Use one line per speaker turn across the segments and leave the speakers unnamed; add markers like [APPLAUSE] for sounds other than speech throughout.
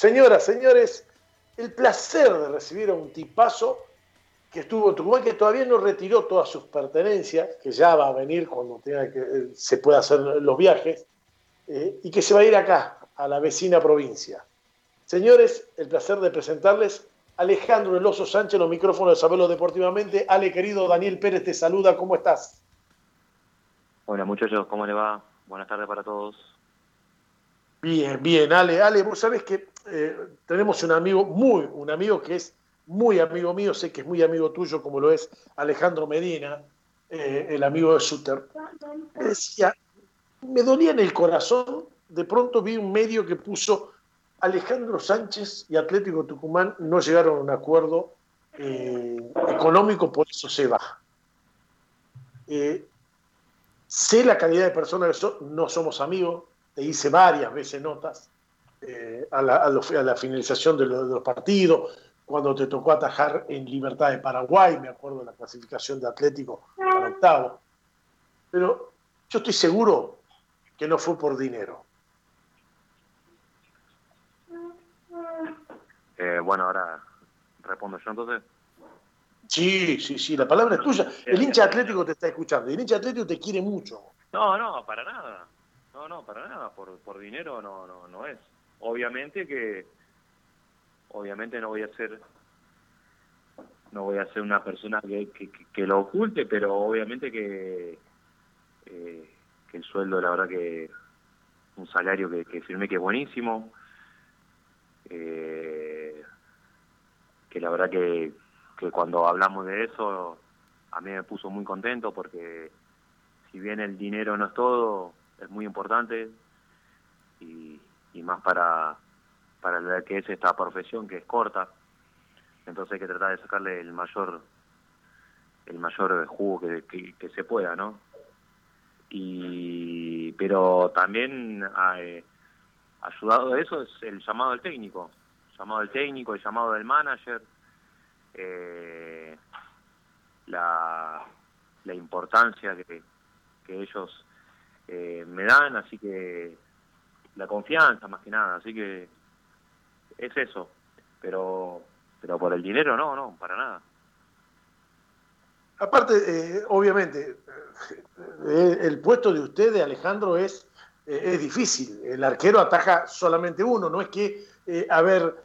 Señoras, señores, el placer de recibir a un tipazo que estuvo en Tucumán, que todavía no retiró todas sus pertenencias, que ya va a venir cuando tenga que, eh, se pueda hacer los viajes, eh, y que se va a ir acá, a la vecina provincia. Señores, el placer de presentarles Alejandro Eloso Sánchez, los micrófonos de Sabelo Deportivamente. Ale, querido Daniel Pérez, te saluda, ¿cómo estás?
Hola muchachos, ¿cómo le va? Buenas tardes para todos.
Bien, bien, Ale, Ale, vos sabés que eh, tenemos un amigo, muy, un amigo que es muy amigo mío, sé que es muy amigo tuyo, como lo es Alejandro Medina, eh, el amigo de Suter. Decía, me dolía en el corazón, de pronto vi un medio que puso Alejandro Sánchez y Atlético Tucumán no llegaron a un acuerdo eh, económico, por eso se va. sé la calidad de persona que no somos amigos, te hice varias veces notas a, la, finalización de los partidos, cuando te tocó atajar en Libertad de Paraguay, me acuerdo de la clasificación de Atlético para octavo. Pero yo estoy seguro que no fue por dinero.
Eh, bueno, ahora respondo yo entonces.
Sí, sí, sí, la palabra es tuya. El hincha atlético te está escuchando. El hincha atlético te quiere mucho.
No, no, para nada. No, no, para nada. Por, por dinero no, no, no es. Obviamente que obviamente no voy a ser no voy a ser una persona que, que, lo oculte, pero obviamente que, eh, que el sueldo, la verdad que un salario que, que firmé que es buenísimo, eh, que la verdad que, que cuando hablamos de eso a mí me puso muy contento porque si bien el dinero no es todo, es muy importante y, y más para para la que es esta profesión que es corta. Entonces hay que tratar de sacarle el mayor el mayor jugo que, que, se pueda no y pero también eh, ayudado de eso es el llamado del técnico. Llamado del técnico el llamado del manager eh, la, la importancia que, que ellos eh, me dan así que la confianza más que nada así que es eso, pero pero por el dinero no, no, para nada.
Aparte, eh, obviamente, eh, el puesto de usted, de Alejandro, es, eh, es difícil. El arquero ataja solamente uno, no es que, a ver,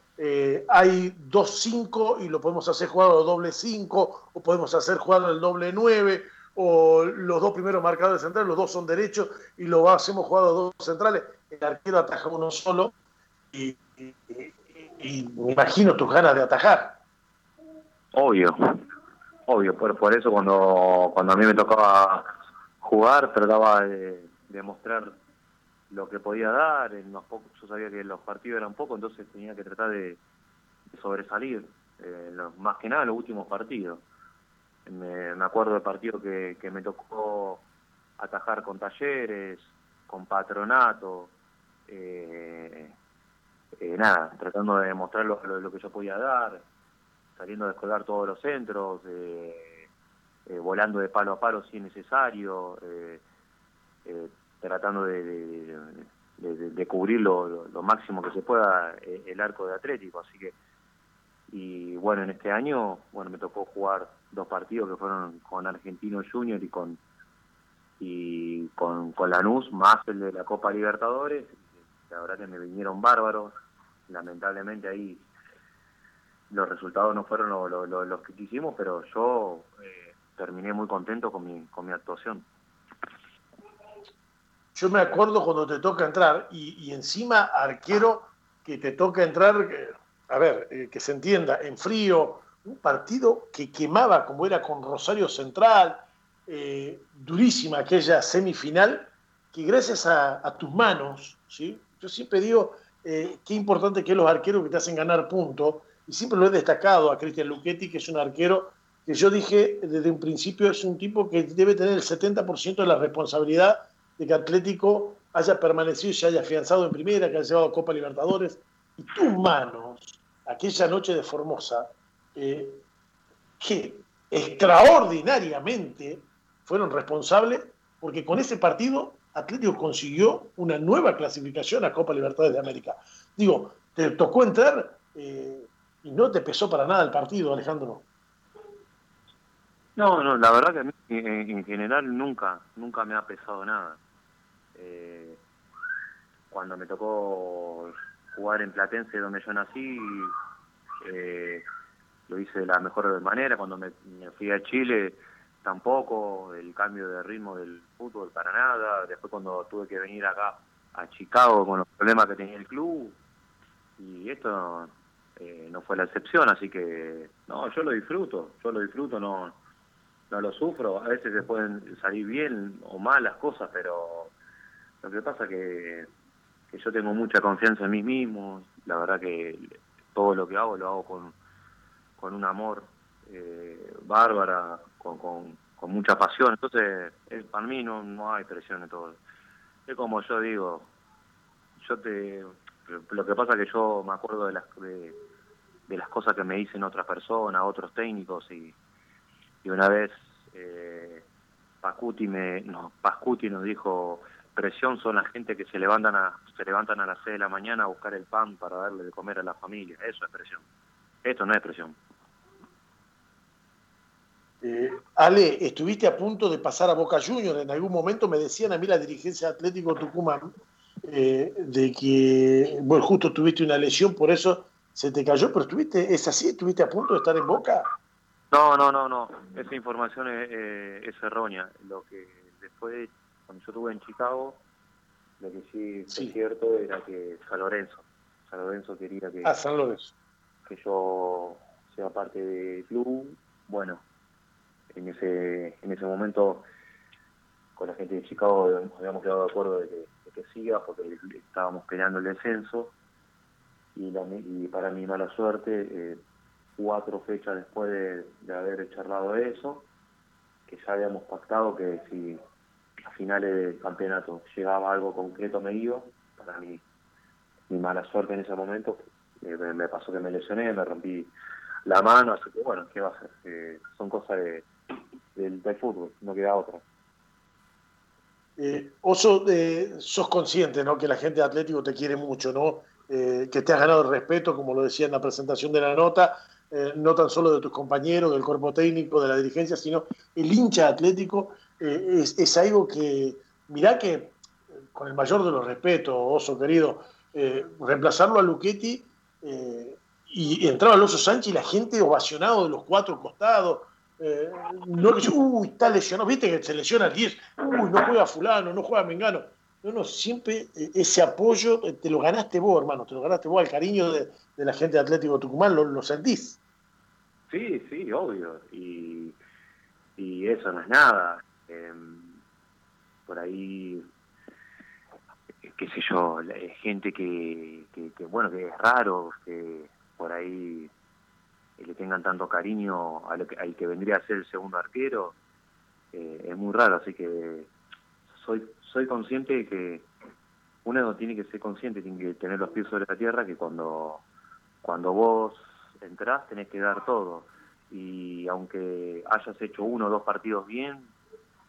hay dos cinco y lo podemos hacer jugar al doble cinco, o podemos hacer jugar al doble nueve, o los dos primeros marcadores centrales, los dos son derechos y lo hacemos los dos centrales. El arquero ataja uno solo y, me imagino tus ganas de atajar.
Obvio, obvio, por, por eso cuando, cuando a mí me tocaba jugar trataba de, mostrar lo que podía dar, en los pocos, yo sabía que los partidos eran pocos, entonces tenía que tratar de, sobresalir, eh, más que nada los últimos partidos. Me, acuerdo del partido que, que me tocó atajar con talleres, con patronato, eh, eh, nada, tratando de demostrar lo, que yo podía dar, saliendo a descolgar todos los centros, eh, eh, volando de palo a palo si es necesario, tratando de, de, cubrir lo, máximo que se pueda el arco de Atlético. Así que, y bueno, en este año, bueno, me tocó jugar dos partidos que fueron con Argentino Junior y con y con, Lanús, más el de la Copa Libertadores, la verdad que me vinieron bárbaros, lamentablemente ahí los resultados no fueron los que quisimos, pero yo eh, terminé muy contento con mi, con mi actuación.
Yo me acuerdo cuando te toca entrar y, encima arquero que te toca entrar, a ver, eh, que se entienda, en frío, un partido que quemaba como era con Rosario Central, eh, durísima aquella semifinal, que gracias a, tus manos, ¿sí? yo siempre digo, eh, qué importante que los arqueros que te hacen ganar puntos. Y siempre lo he destacado a Cristian Luchetti, que es un arquero que yo dije desde un principio es un tipo que debe tener el 70% de la responsabilidad de que Atlético haya permanecido y se haya afianzado en primera, que haya llevado a Copa Libertadores. Y tus manos, aquella noche de Formosa, eh, que extraordinariamente fueron responsables, porque con ese partido Atlético consiguió una nueva clasificación a Copa Libertadores de América. Digo, te tocó entrar eh, y no te pesó para nada el partido, Alejandro.
No, no, la verdad que a mí en, general nunca, nunca me ha pesado nada. Eh, cuando me tocó jugar en Platense, donde yo nací, eh, lo hice de la mejor manera. Cuando me, fui a Chile, tampoco, el cambio de ritmo del fútbol para nada. Después cuando tuve que venir acá a Chicago con los problemas que tenía el club, y esto eh, no fue la excepción, así que no, yo lo disfruto, yo lo disfruto, no no lo sufro, a veces se pueden salir bien o mal las cosas, pero lo que pasa que, que yo tengo mucha confianza en mí mismo, la verdad que todo lo que hago lo hago con, con un amor eh, bárbara, con, con, mucha pasión, entonces para mí no, no hay presión en todo. Es como yo digo, yo te lo que pasa es que yo me acuerdo de las de, las cosas que me dicen otras personas, otros técnicos y y una vez eh, Pascuti, me, no, nos dijo presión son la gente que se levantan a se levantan a las 6 de la mañana a buscar el pan para darle de comer a la familia eso es presión esto no es presión
eh, Ale, estuviste a punto de pasar a Boca Juniors. En algún momento me decían a mí la dirigencia de Atlético Tucumán eh, de que, bueno, justo tuviste una lesión, por eso se te cayó, pero estuviste, ¿es así? ¿Estuviste a punto de estar en Boca?
No, no, no, no. Esa información es, eh, errónea. Lo que después, cuando yo estuve en Chicago, lo que sí, es cierto era que San Lorenzo, San Lorenzo quería que,
ah, San Lorenzo.
Que yo sea parte del club. Bueno, en ese, en ese momento con la gente de Chicago habíamos quedado de acuerdo de que, siga porque estábamos peleando el descenso y, la, y para mi mala suerte eh, cuatro fechas después de, haber charlado eso, que ya habíamos pactado que si a finales del campeonato llegaba algo concreto me iba, para mí mi mala suerte en ese momento, eh, me, pasó que me lesioné, me rompí la mano, así que bueno, ¿qué va a ser? Eh, son cosas de, del, fútbol, no queda otra.
Eh, Oso, sos consciente ¿no? que la gente de Atlético te quiere mucho, ¿no? que te has ganado el respeto, como lo decía en la presentación de la nota, no tan solo de tus compañeros, del cuerpo técnico, de la dirigencia, sino el hincha atlético eh, es, algo que, mirá que, con el mayor de los respetos, Oso querido, reemplazarlo a Luchetti y entraba Oso Sánchez y la gente ovacionado de los cuatro costados, no que uy, está lesionado, viste que se lesiona el 10, uy, no juega fulano, no juega Mengano. No, no, siempre ese apoyo te lo ganaste vos, hermano, te lo ganaste vos, el cariño de, la gente de Atlético Tucumán, ¿lo, sentís?
Sí, sí, obvio. Y, y eso no es nada. Em, por ahí, qué sé yo, gente que, que, bueno, que es raro, que por ahí le tengan tanto cariño a lo que, al que vendría a ser el segundo arquero, eh, es muy raro. Así que soy, soy consciente que uno tiene que ser consciente, tiene que tener los pies sobre la tierra, que cuando cuando vos entrás tenés que dar todo. Y aunque hayas hecho uno o dos partidos bien,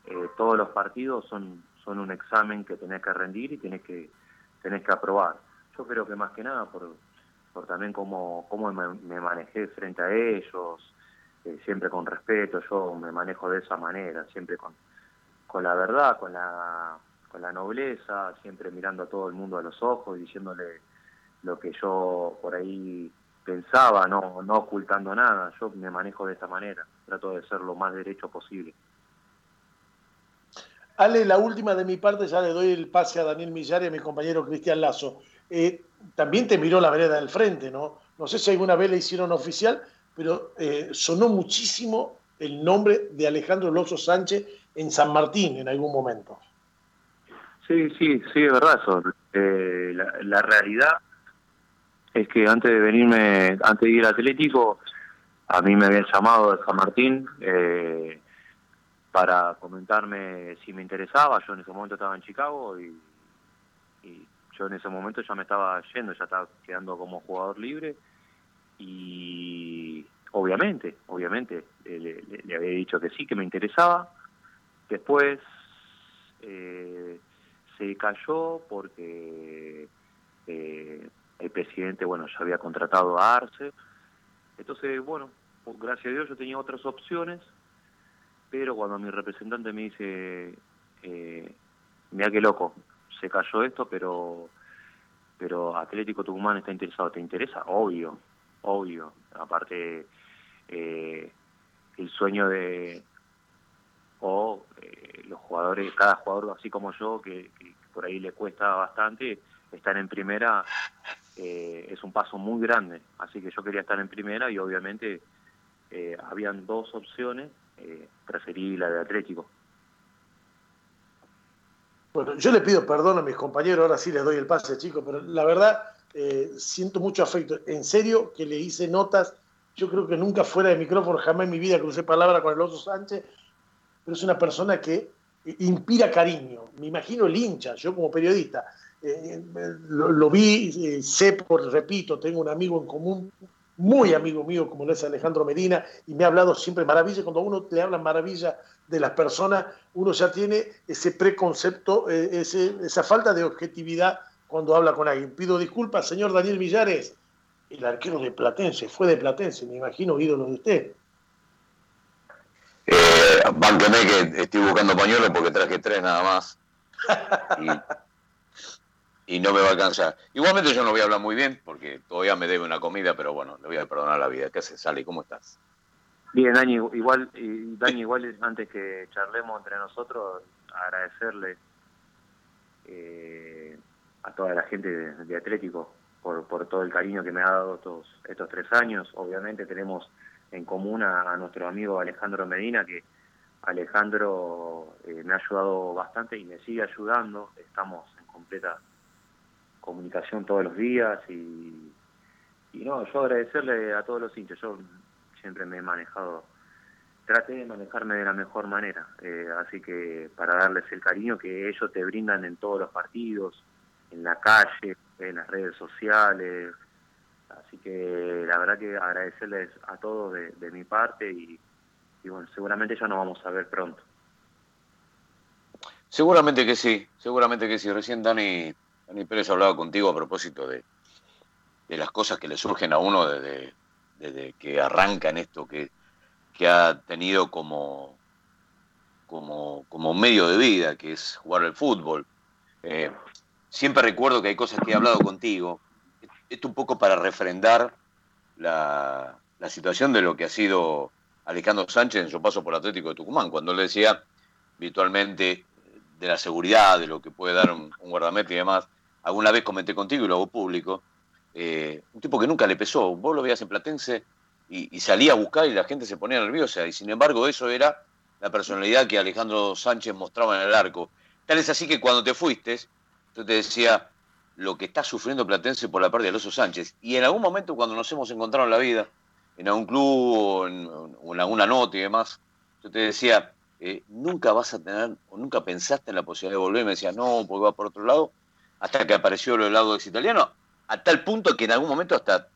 eh, todos los partidos son, son un examen que tenés que rendir y tenés que, tenés que aprobar. Yo creo que más que nada por, por también cómo, cómo me, manejé frente a ellos, eh, siempre con respeto, yo me manejo de esa manera, siempre con, con la verdad, con la, con la nobleza, siempre mirando a todo el mundo a los ojos diciéndole lo que yo por ahí pensaba, no, no ocultando nada. Yo me manejo de esta manera, trato de ser lo más derecho posible.
Ale, la última de mi parte, ya le doy el pase a Daniel Millar y a mi compañero Cristian Lazo. Eh, también te miró la vereda del frente, ¿no? No sé si alguna vez le hicieron oficial, pero eh, sonó muchísimo el nombre de Alejandro Lozo Sánchez en San Martín en algún momento.
Sí, sí, sí, es verdad eso. Eh, la, la, realidad es que antes de venirme, antes de ir al Atlético, a mí me habían llamado de San Martín eh, para comentarme si me interesaba. Yo en ese momento estaba en Chicago y, yo en ese momento ya me estaba yendo, ya estaba quedando como jugador libre y obviamente, obviamente le, había dicho que sí, que me interesaba. Después eh, se cayó porque eh, el presidente, bueno, ya había contratado a Arce. Entonces, bueno, gracias a Dios yo tenía otras opciones, pero cuando mi representante me dice, eh, mira qué loco, se cayó esto, pero pero Atlético Tucumán está interesado, ¿te interesa? Obvio, obvio. Aparte, eh, el sueño de, o eh, los jugadores, cada jugador así como yo, que, por ahí le cuesta bastante, estar en primera eh, es un paso muy grande. Así que yo quería estar en primera y obviamente eh, habían dos opciones, preferí la de Atlético.
Bueno, yo le pido perdón a mis compañeros, ahora sí les doy el pase, chicos, pero la verdad siento mucho afecto. En serio que le hice notas, yo creo que nunca fuera de micrófono, jamás en mi vida crucé palabra con el Oso Sánchez, pero es una persona que inspira cariño. Me imagino el hincha, yo como periodista, eh, lo, vi, eh, sé, por, repito, tengo un amigo en común, muy amigo mío, como es Alejandro Medina, y me ha hablado siempre maravilla. Cuando uno le habla maravilla de las personas, uno ya tiene ese preconcepto, eh, esa falta de objetividad cuando habla con alguien. Pido disculpas, señor Daniel Villares, el arquero de Platense, fue de Platense, me imagino ídolo de usted.
Eh, que estoy buscando pañuelos porque traje tres nada más. Y, [LAUGHS] no me va a alcanzar. Igualmente yo no voy a hablar muy bien porque todavía me debe una comida, pero bueno, le voy a perdonar la vida. ¿Qué haces, Sally? ¿Cómo estás?
Bien, Dani, igual, Dani, igual antes que charlemos entre nosotros, agradecerle eh, a toda la gente de, Atlético por, por todo el cariño que me ha dado estos, estos tres años. Obviamente tenemos en común a, nuestro amigo Alejandro Medina, que Alejandro eh, me ha ayudado bastante y me sigue ayudando. Estamos en completa comunicación todos los días y, y no, yo agradecerle a todos los hinchas. Yo siempre me he manejado, traté de manejarme de la mejor manera. Eh, así que para darles el cariño que ellos te brindan en todos los partidos, en la calle, en las redes sociales, Así que la verdad que agradecerles a todos de, mi parte y, bueno, seguramente ya nos vamos a ver pronto.
Seguramente que sí, seguramente que sí. Recién Dani, Dani Pérez hablaba contigo a propósito de, las cosas que le surgen a uno desde, desde que arranca en esto que, que ha tenido como, como, como medio de vida, que es jugar al fútbol. Eh, siempre recuerdo que hay cosas que he hablado contigo esto un poco para refrendar la, situación de lo que ha sido Alejandro Sánchez en su paso por Atlético de Tucumán, cuando él decía virtualmente de la seguridad, de lo que puede dar un, guardameta y demás. Alguna vez comenté contigo y lo hago público. Eh, un tipo que nunca le pesó. Vos lo veías en Platense y, salía a buscar y la gente se ponía nerviosa. Y sin embargo, eso era la personalidad que Alejandro Sánchez mostraba en el arco. Tal es así que cuando te fuiste, yo te decía, lo que está sufriendo Platense por la pérdida de Oso Sánchez. Y en algún momento cuando nos hemos encontrado en la vida, en algún club o en, alguna nota y demás, yo te decía, eh, nunca vas a tener, o nunca pensaste en la posibilidad de volver, me decías, no, porque va por otro lado, hasta que apareció el lado ex italiano, a tal punto que en algún momento hasta,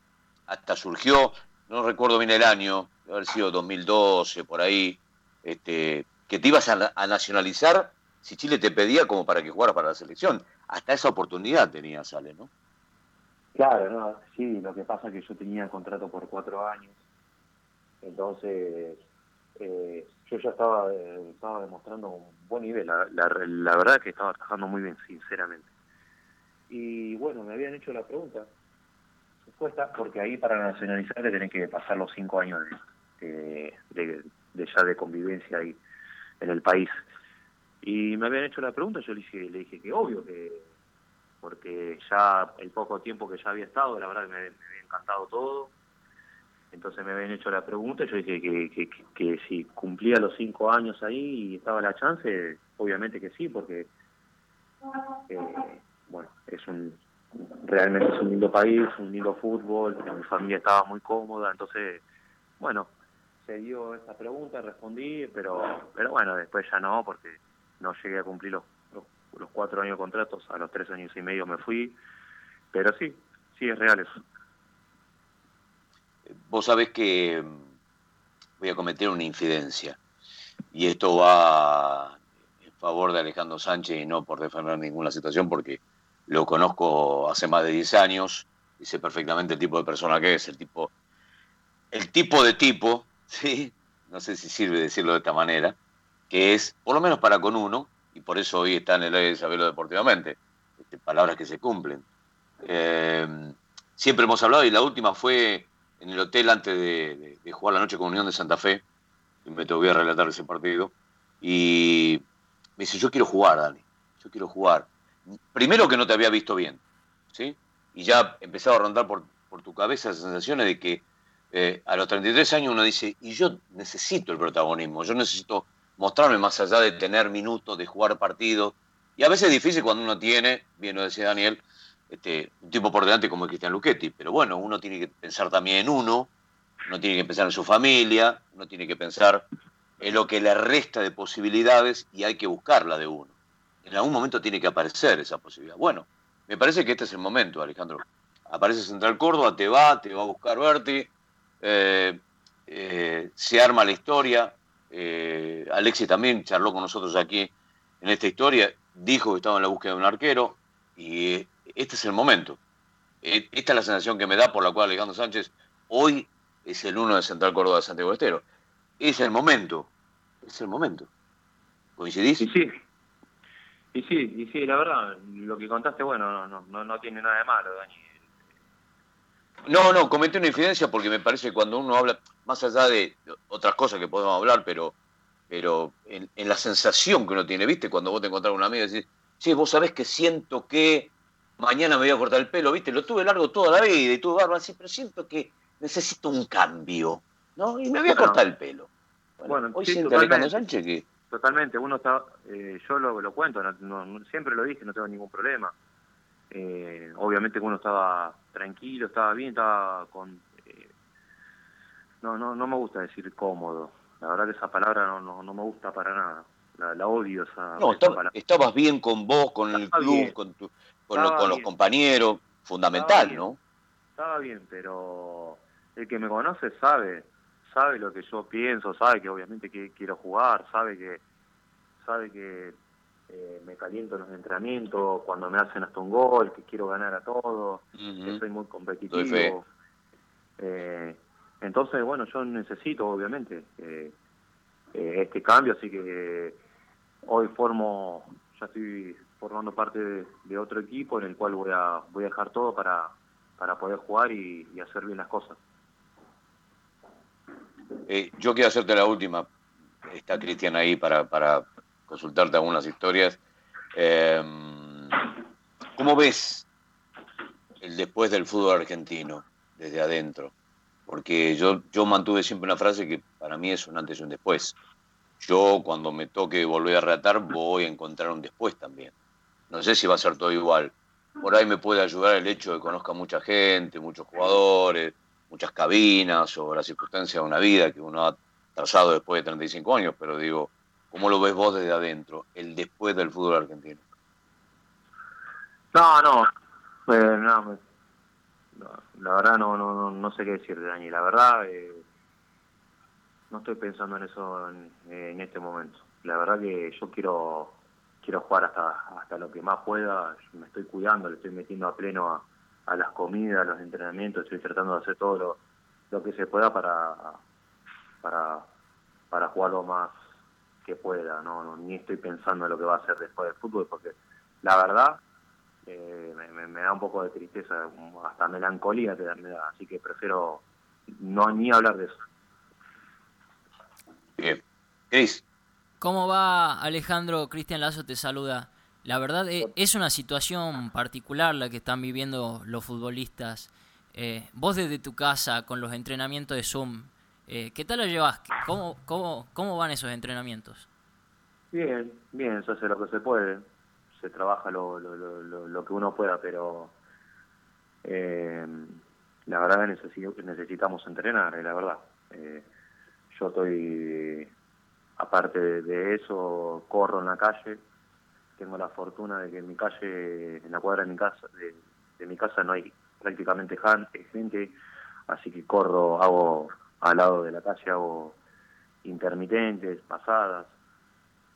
hasta surgió, no recuerdo bien el año, debe haber sido 2012, por ahí, este, que te ibas a, nacionalizar si Chile te pedía como para que jugaras para la selección hasta esa oportunidad tenía Sale, ¿no?
Claro, no, sí, lo que pasa es que yo tenía contrato por cuatro años, entonces eh, yo ya estaba, estaba demostrando un buen nivel, la, la, verdad es que estaba trabajando muy bien, sinceramente. Y bueno, me habían hecho la pregunta, supuesta, porque ahí para nacionalizar tenés que pasar los cinco años de, ya de convivencia ahí en el país. Y me habían hecho la pregunta, yo le dije, le dije que obvio, que porque ya el poco tiempo que ya había estado, la verdad que me, había encantado todo. Entonces me habían hecho la pregunta, yo dije que, que, si cumplía los cinco años ahí y estaba la chance, obviamente que sí, porque eh, bueno, es un realmente es un lindo país, un lindo fútbol, mi familia estaba muy cómoda, entonces, bueno, se dio esa pregunta, respondí, pero, pero bueno, después ya no, porque no llegué a cumplir los, los, cuatro años de contratos, a los tres años y medio me fui, pero sí, sí es real eso.
Vos sabés que mm, voy a cometer una infidencia y esto va en favor de Alejandro Sánchez y no por defender ninguna situación porque lo conozco hace más de 10 años, dice perfectamente el tipo de persona que es, el tipo, el tipo de tipo, [LAUGHS] ¿sí? no sé si sirve decirlo de esta manera, que es, por lo menos para con uno, y por eso hoy está en el aire de saberlo deportivamente, este, palabras que se cumplen. Eh, siempre hemos hablado, y la última fue en el hotel antes de, jugar la noche con Unión de Santa Fe, y me te voy a relatar ese partido, y me dice, yo quiero jugar, Dani, yo quiero jugar. Primero que no te había visto bien, ¿sí? Y ya empezaba a rondar por, por tu cabeza esas sensaciones de que eh, a los 33 años uno dice, y yo necesito el protagonismo, yo necesito mostrarme más allá de tener minutos, de jugar partidos. Y a veces es difícil cuando uno tiene, bien lo decía Daniel, este, un tipo por delante como Cristian Luchetti, pero bueno, uno tiene que pensar también en uno, uno tiene que pensar en su familia, uno tiene que pensar en lo que le resta de posibilidades y hay que buscarla de uno. En algún momento tiene que aparecer esa posibilidad. Bueno, me parece que este es el momento, Alejandro. Aparece Central Córdoba, te va, te va a buscar verte, eh, eh, se arma la historia. Eh, Alexis también charló con nosotros aquí en esta historia, dijo que estaba en la búsqueda de un arquero y este es el momento. Esta es la sensación que me da por la cual Alejandro Sánchez hoy es el uno de Central Córdoba de Santiago Estero. Es el momento, es el momento. ¿Coincidís?
Y sí, y sí, y sí, la verdad, lo que contaste, bueno, no, no, no tiene nada de malo, Dani.
No, no, comenté una infidencia porque me parece que cuando uno habla, más allá de otras cosas que podemos hablar, pero, pero en, la sensación que uno tiene, ¿viste? Cuando vos te encontrás con un amigo y decís, sí, vos sabés que siento que mañana me voy a cortar el pelo, ¿viste? Lo tuve largo toda la vida y tuve barba así, pero siento que necesito un cambio, ¿no? Y me voy a cortar el pelo.
Bueno, hoy siente Alejandro Sánchez que... Totalmente, uno está, eh, yo lo, lo cuento, siempre lo dije, no tengo ningún problema eh, obviamente que uno estaba tranquilo, estaba bien, estaba con... Eh, no, no, no me gusta decir cómodo. La verdad que esa palabra no, no, me gusta para nada. La, odio esa,
no, estabas bien con vos, con el club, con, con, los compañeros, fundamental, ¿no?
Estaba bien, pero el que me conoce sabe, sabe lo que yo pienso, sabe que obviamente que quiero jugar, sabe que sabe que eh, me caliento en los entrenamientos, cuando me hacen hasta un gol, que quiero ganar a todos, que soy muy competitivo. Eh, entonces, bueno, yo necesito, obviamente, eh, este cambio, así que hoy formo, ya estoy formando parte de, otro equipo en el cual voy a, voy a dejar todo para, para poder jugar y, hacer bien las cosas.
yo quiero hacerte la última. Está Cristian ahí para, para consultarte algunas historias. Eh, ¿Cómo ves el después del fútbol argentino, desde adentro? Porque yo, yo mantuve siempre una frase que para mí es un antes y un después. Yo cuando me toque volver a reatar voy a encontrar un después también. No sé si va a ser todo igual. Por ahí me puede ayudar el hecho de que conozca mucha gente, muchos jugadores, muchas cabinas o la circunstancia de una vida que uno ha trazado después de 35 años, pero digo, ¿Cómo lo ves vos desde adentro, el después del fútbol argentino?
No, no, eh, no, la verdad no, no, no, sé qué decir, Dani. La verdad, eh, no estoy pensando en eso en, este momento. La verdad que yo quiero quiero jugar hasta hasta lo que más pueda. Me estoy cuidando, le estoy metiendo a pleno a, las comidas, a los entrenamientos. Estoy tratando de hacer todo lo, lo que se pueda para para para jugar más que pueda, no, ni estoy pensando en lo que va a hacer después del fútbol, porque la verdad eh, me, da un poco de tristeza, hasta melancolía te da, así que prefiero no ni hablar de eso.
Bien.
¿Cómo va Alejandro? Cristian Lazo te saluda. La verdad eh, es una situación particular la que están viviendo los futbolistas. Eh, vos desde tu casa, con los entrenamientos de Zoom, eh, ¿Qué tal lo llevas? ¿Cómo, cómo, ¿Cómo van esos entrenamientos?
Bien, bien, se hace lo que se puede. Se trabaja lo, lo, lo, que uno pueda, pero eh, la verdad que necesitamos entrenar, eh, la verdad. yo estoy, aparte de eso, corro en la calle. Tengo la fortuna de que en mi calle, en la cuadra de mi casa, de, de mi casa no hay prácticamente gente, así que corro, hago al lado de la calle hago intermitentes, pasadas.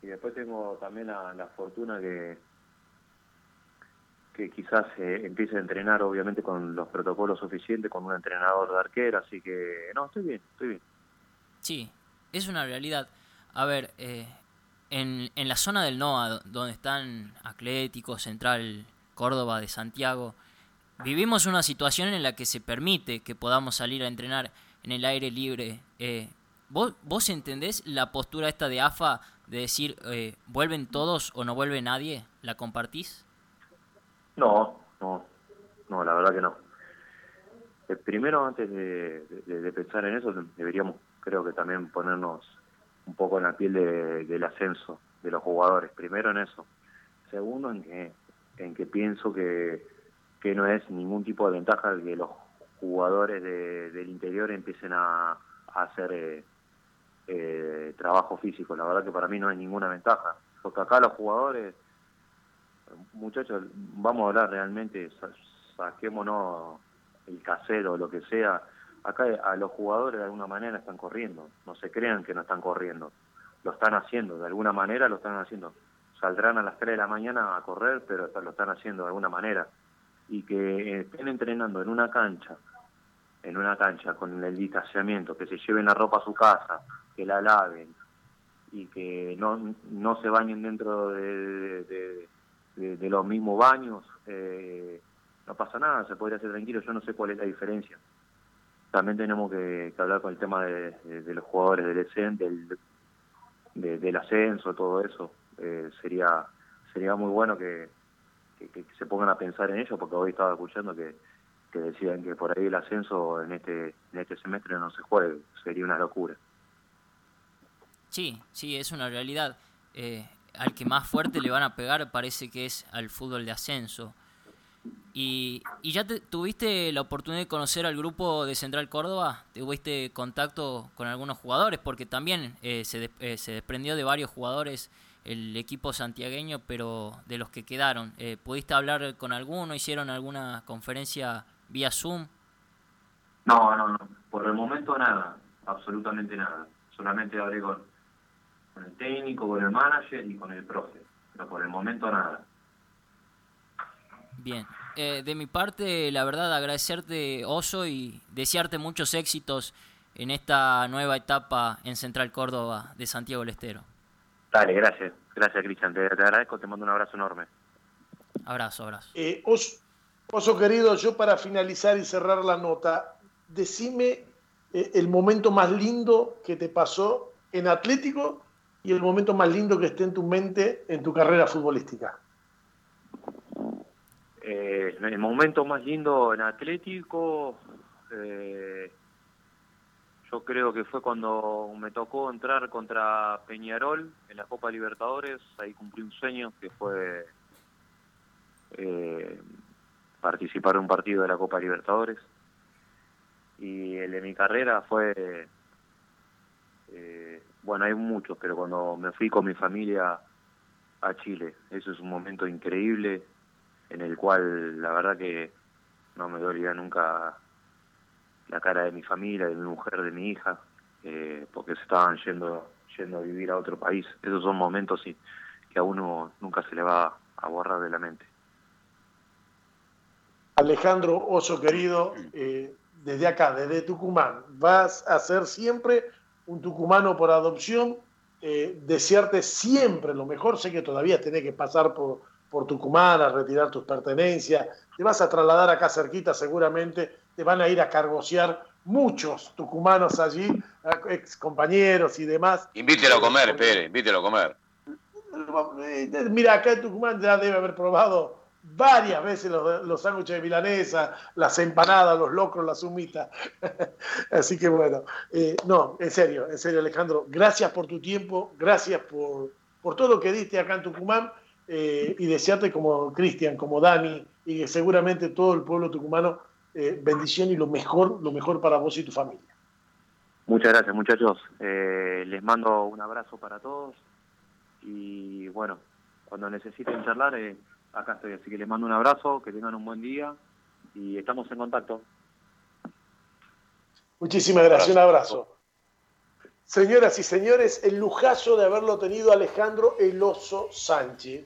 Y después tengo también la, fortuna que, que quizás eh, empiece a entrenar obviamente con los protocolos suficientes, con un entrenador de arquero, así que no, estoy bien, estoy bien.
Sí, es una realidad. A ver, eh, en, en la zona del NOA, donde están Atlético, Central, Córdoba, de Santiago, vivimos una situación en la que se permite que podamos salir a entrenar en el aire libre. Eh, ¿vos, ¿Vos entendés la postura esta de AFA de decir, eh, ¿vuelven todos o no vuelve nadie? ¿La compartís?
No, no, no, la verdad que no. Eh, primero, antes de, pensar en eso, deberíamos, creo que también ponernos un poco en la piel del ascenso de los jugadores. Primero en eso. Segundo, en que, en que pienso que, que no es ningún tipo de ventaja que los jugadores del interior empiecen a, hacer eh, eh, trabajo físico. La verdad que para mí no hay ninguna ventaja. Porque acá los jugadores muchachos, vamos a hablar realmente, saquémonos el casero o lo que sea. Acá a los jugadores de alguna manera están corriendo, no se crean que no están corriendo, lo están haciendo, de alguna manera lo están haciendo. Saldrán a las 3 de la mañana a correr, pero lo están haciendo de alguna manera. Y que estén entrenando en una cancha, en una cancha con el distanciamiento, que se lleven la ropa a su casa, que la laven y que no, no se bañen dentro de los mismos baños, eh, no pasa nada, se podría hacer tranquilo, yo no sé cuál es la diferencia. También tenemos que, hablar con el tema de, los jugadores del ESEN, del, ascenso, todo eso. Eh, sería sería muy bueno que, se pongan a pensar en ello, porque hoy estaba escuchando que, que decían que por ahí el ascenso en este, en este semestre no se juegue, sería una locura.
Sí, sí, es una realidad. Eh, al que más fuerte le van a pegar parece que es al fútbol de ascenso. Y, y ya tuviste la oportunidad de conocer al grupo de Central Córdoba, tuviste contacto con algunos jugadores, porque también eh, se, eh, se desprendió de varios jugadores el equipo santiagueño, pero de los que quedaron. Eh, ¿Pudiste hablar con alguno? ¿Hicieron alguna conferencia vía Zoom?
No, no, no. Por el momento nada, absolutamente nada. Solamente hablé con, con el técnico, con el manager y con el profe. Pero por el momento nada.
Bien. Eh, de mi parte, la verdad, agradecerte, Oso, y desearte muchos éxitos en esta nueva etapa en Central Córdoba de Santiago del Estero.
Dale, gracias. Gracias, Cristian. Te, agradezco, te mando un abrazo enorme.
Abrazo, abrazo.
Eh, oso, querido, yo para finalizar y cerrar la nota, decime eh, el momento más lindo que te pasó en Atlético y el momento más lindo que esté en tu mente en tu carrera futbolística?
Eh, el momento más lindo en Atlético, eh, yo creo que fue cuando me tocó entrar contra Peñarol en la Copa Libertadores, ahí cumplí un sueño que fue participar en un partido de la Copa Libertadores. Y el de mi carrera fue eh, bueno, hay muchos, pero cuando me fui con mi familia a Chile, eso es un momento increíble en el cual la verdad que no me dolía nunca la cara de mi familia, de mi mujer, de mi hija, eh, porque se estaban yendo yendo a vivir a otro país. Esos son momentos que a uno nunca se le va a borrar de la mente.
Alejandro Oso querido, eh, desde acá, desde Tucumán, vas a ser siempre un tucumano por adopción, eh, desearte siempre lo mejor. Sé que todavía tenés que pasar por, por Tucumán a retirar tus pertenencias. Te vas a trasladar acá cerquita seguramente. Te van a ir a cargosear muchos tucumanos allí, ex compañeros y demás.
Invítelo a comer, Pérez, invítelo a comer.
Eh, mira, acá en Tucumán ya debe haber probado varias veces los, los sándwiches de milanesa, las empanadas, los locros, las humitas. [LAUGHS] Así que bueno, eh, no, en serio, en serio Alejandro, gracias por tu tiempo, gracias por, por todo lo que diste acá en Tucumán eh, y desearte como Cristian, como Dani y seguramente todo el pueblo tucumano eh, bendición y lo mejor, lo mejor para vos y tu familia.
Muchas gracias muchachos, les mando un abrazo para todos y bueno, cuando necesiten charlar acá estoy. Así que les mando un abrazo, que tengan un buen día y estamos en contacto.
Muchísimas gracias, un abrazo. Señoras y señores, el lujazo de haberlo tenido Alejandro El Oso Sánchez.